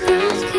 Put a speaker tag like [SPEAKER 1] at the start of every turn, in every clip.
[SPEAKER 1] whispers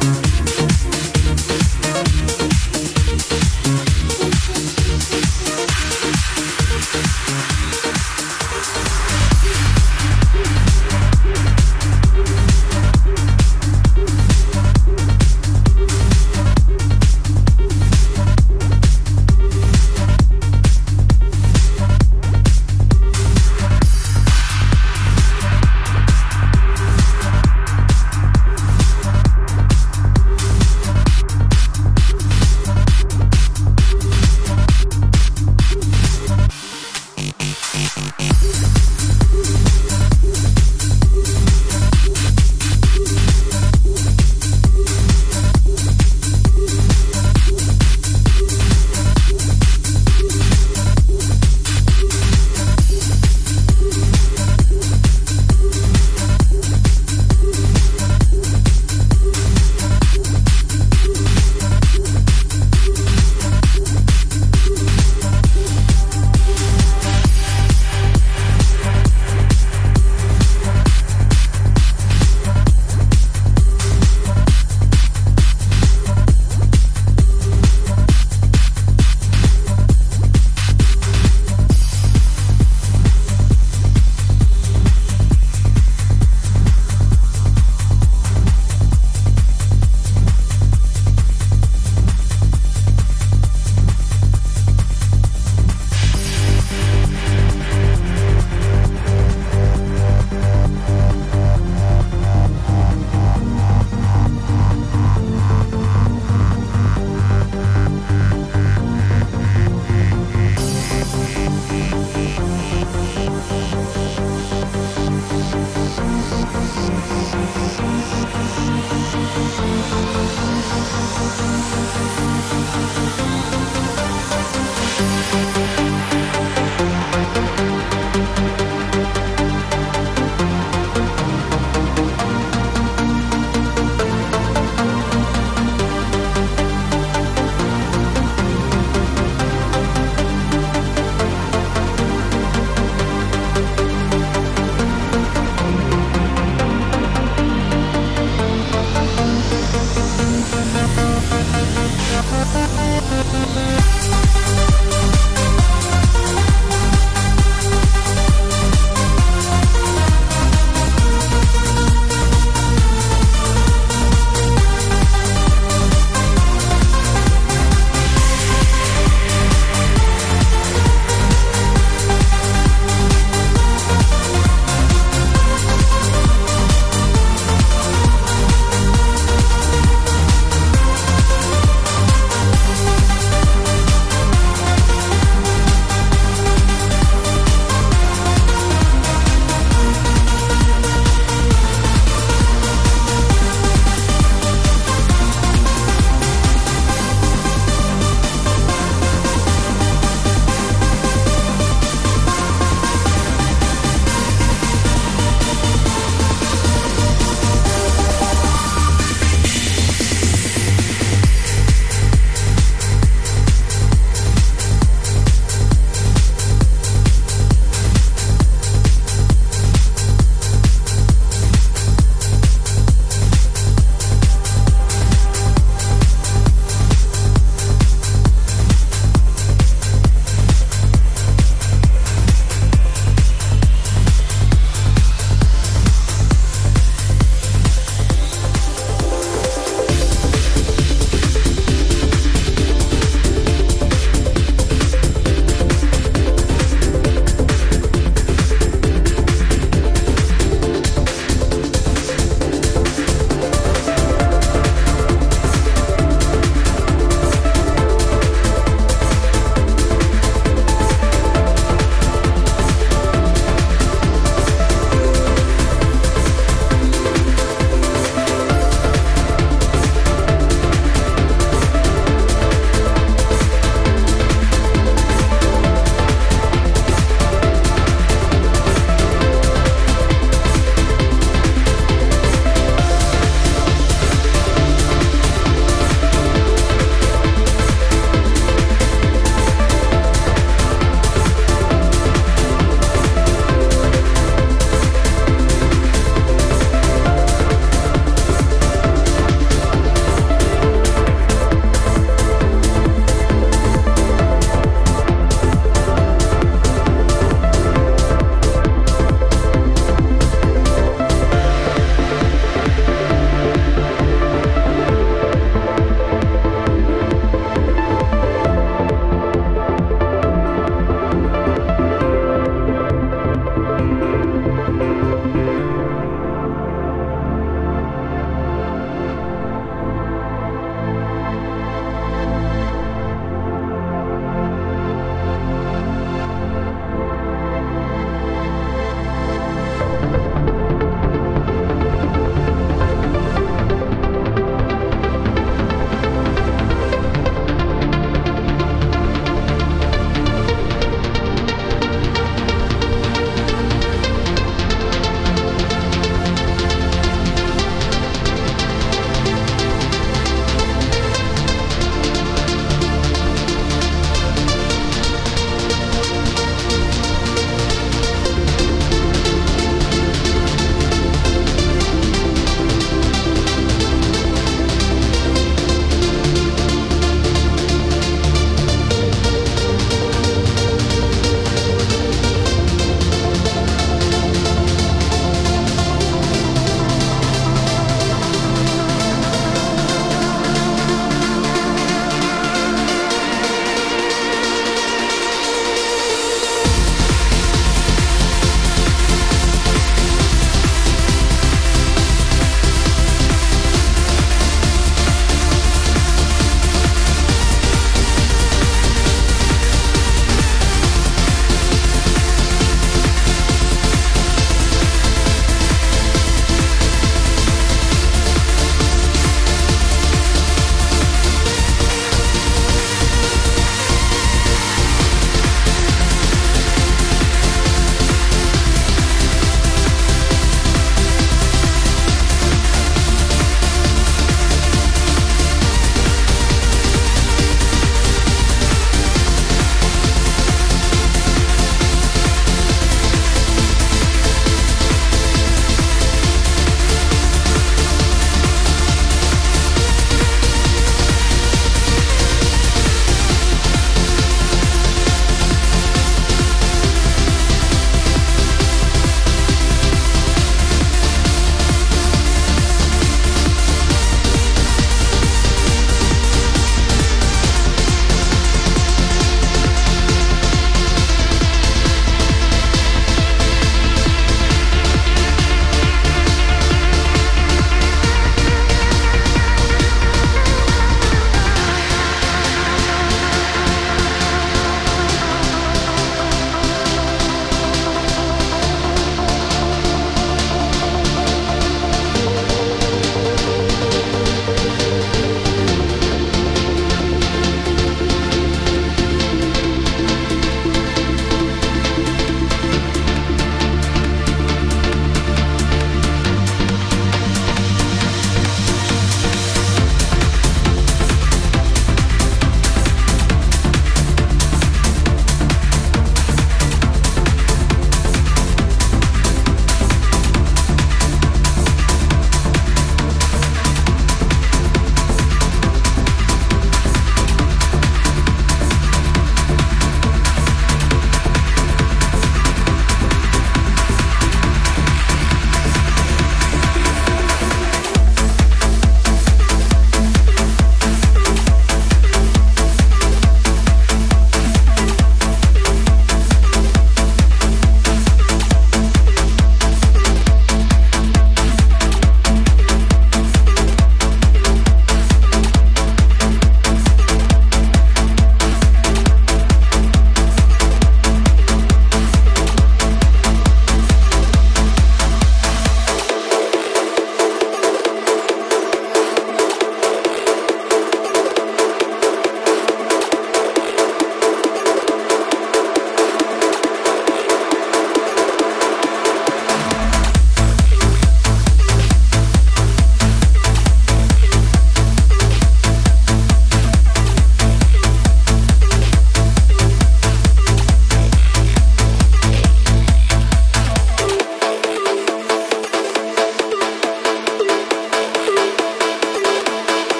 [SPEAKER 1] Thank you.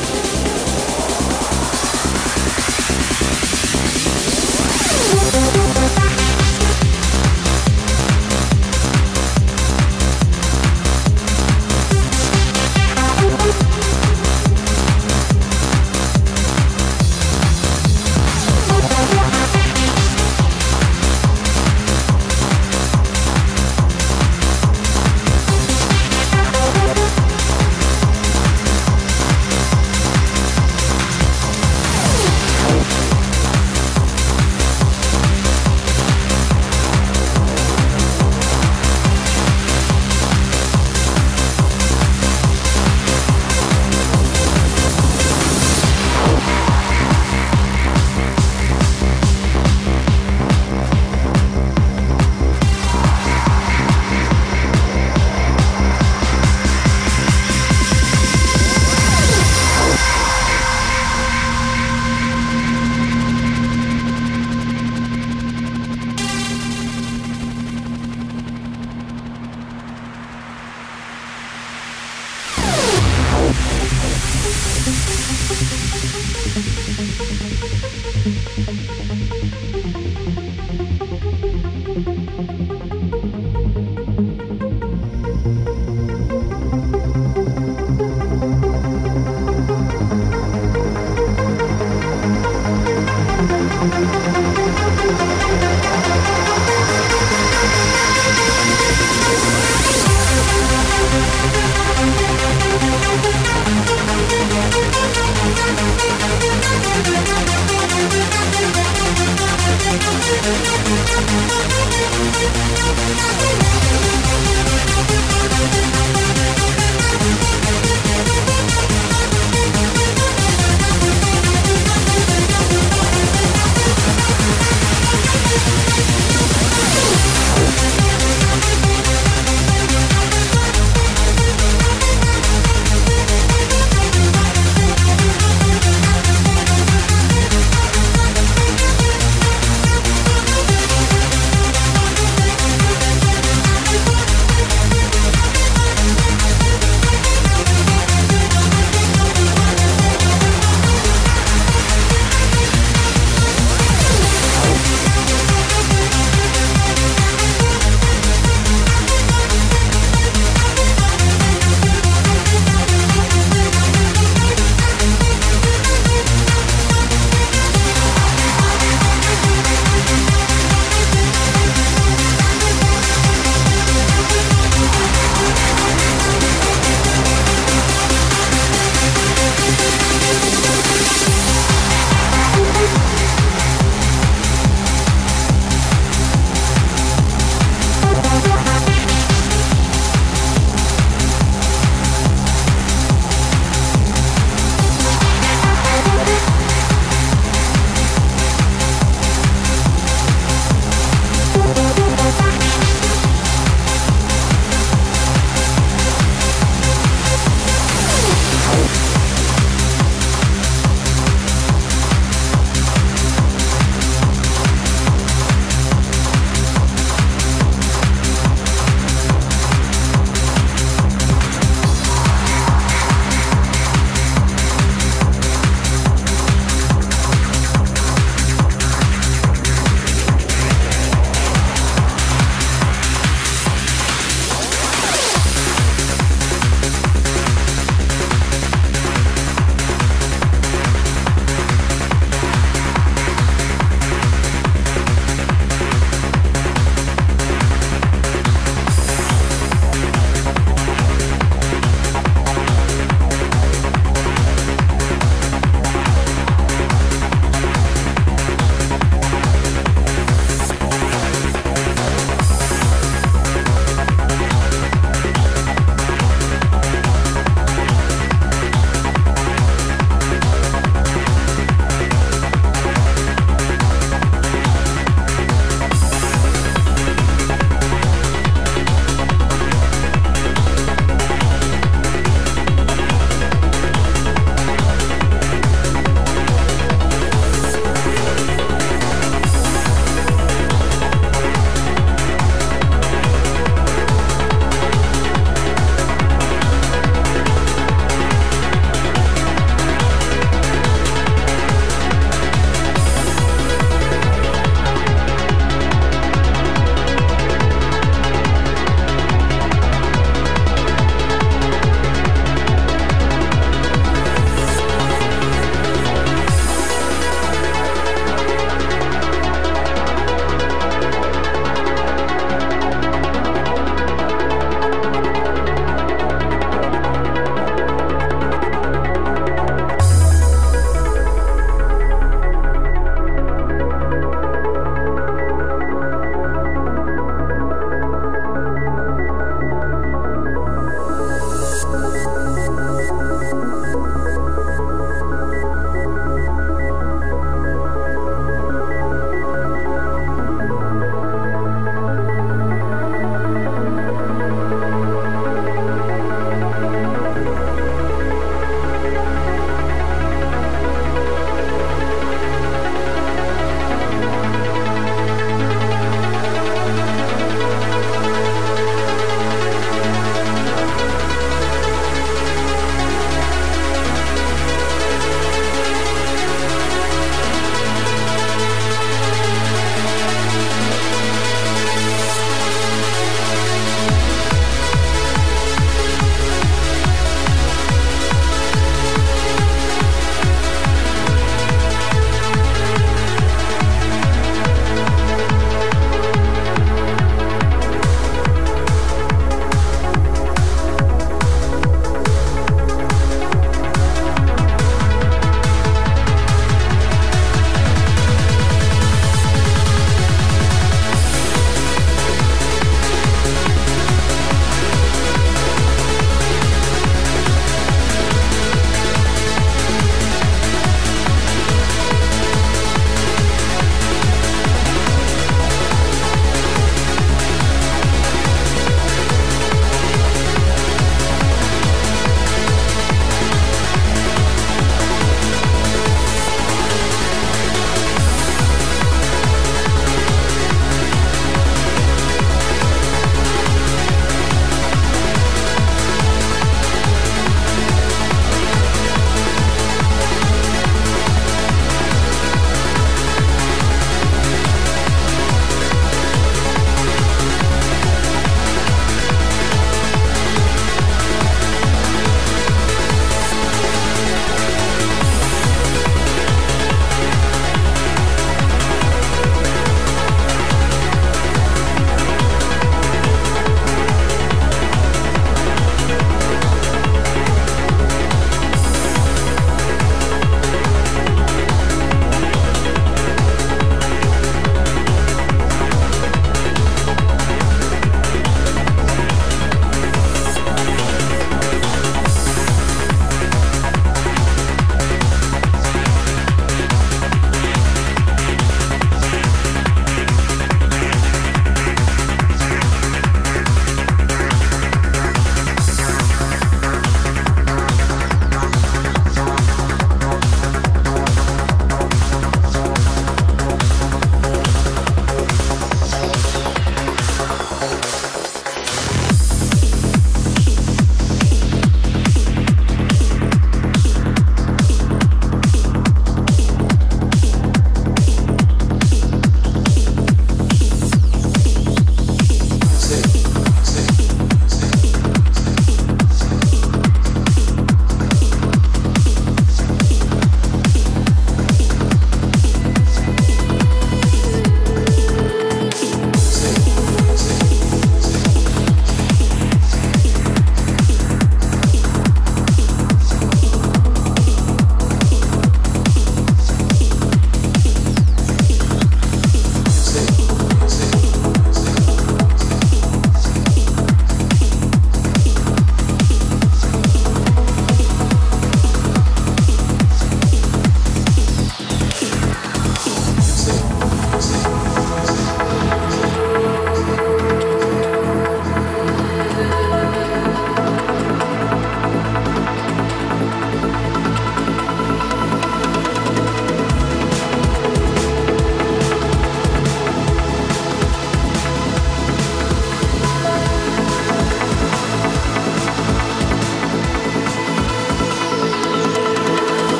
[SPEAKER 1] Thank you.